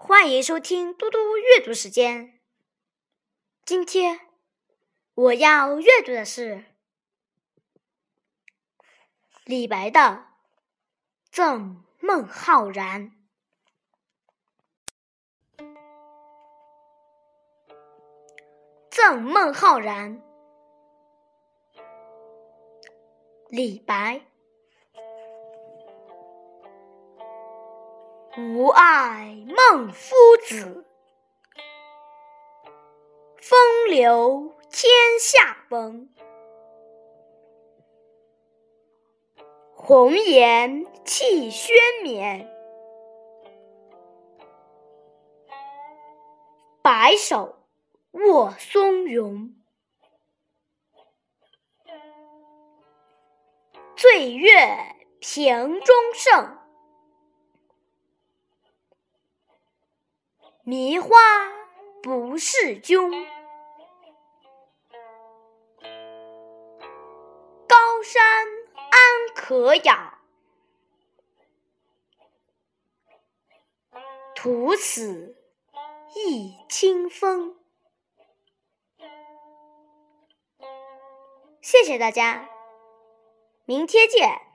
欢迎收听嘟嘟阅读时间。今天我要阅读的是李白的《赠孟浩然》。赠孟浩然，李白。吾爱孟夫子，风流天下闻。红颜弃轩冕，白首卧松云。醉月平中圣。迷花不是君，高山安可仰？徒此一清风。谢谢大家，明天见。